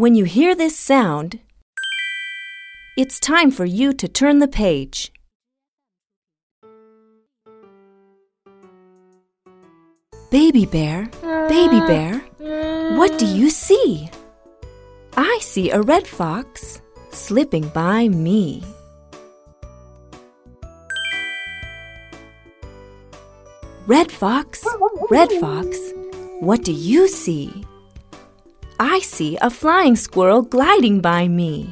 When you hear this sound, it's time for you to turn the page. Baby bear, baby bear, what do you see? I see a red fox slipping by me. Red fox, red fox, what do you see? I see a flying squirrel gliding by me.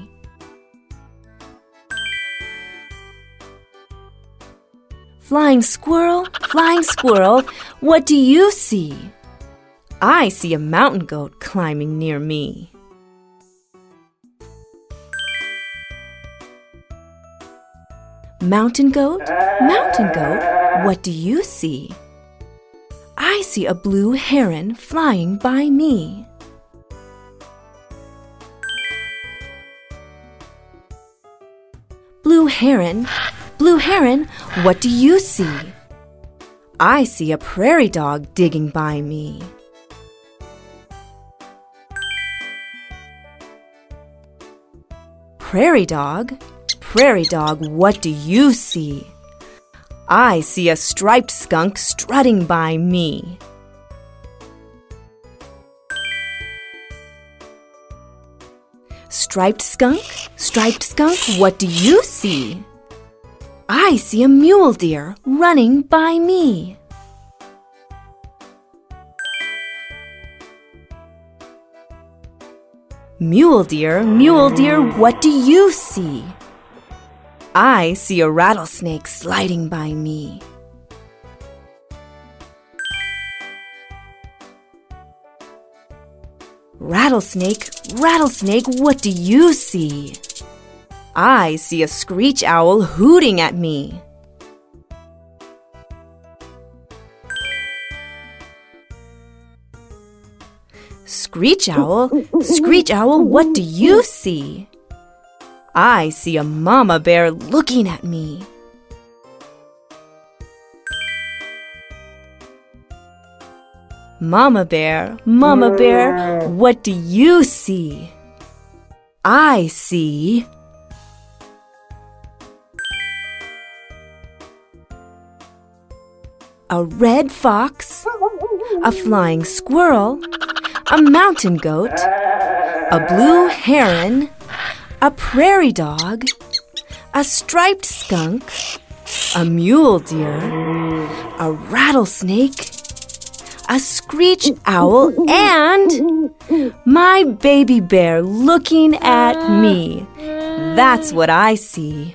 Flying squirrel, flying squirrel, what do you see? I see a mountain goat climbing near me. Mountain goat, mountain goat, what do you see? I see a blue heron flying by me. Heron, blue heron, what do you see? I see a prairie dog digging by me. Prairie dog, prairie dog, what do you see? I see a striped skunk strutting by me. Striped skunk, striped skunk, what do you see? I see a mule deer running by me. Mule deer, mule deer, what do you see? I see a rattlesnake sliding by me. Rattlesnake, rattlesnake, what do you see? I see a screech owl hooting at me. Screech owl, screech owl, what do you see? I see a mama bear looking at me. Mama bear, mama bear, mm. what do you see? I see. A red fox, a flying squirrel, a mountain goat, a blue heron, a prairie dog, a striped skunk, a mule deer, a rattlesnake, a screech owl, and my baby bear looking at me. That's what I see.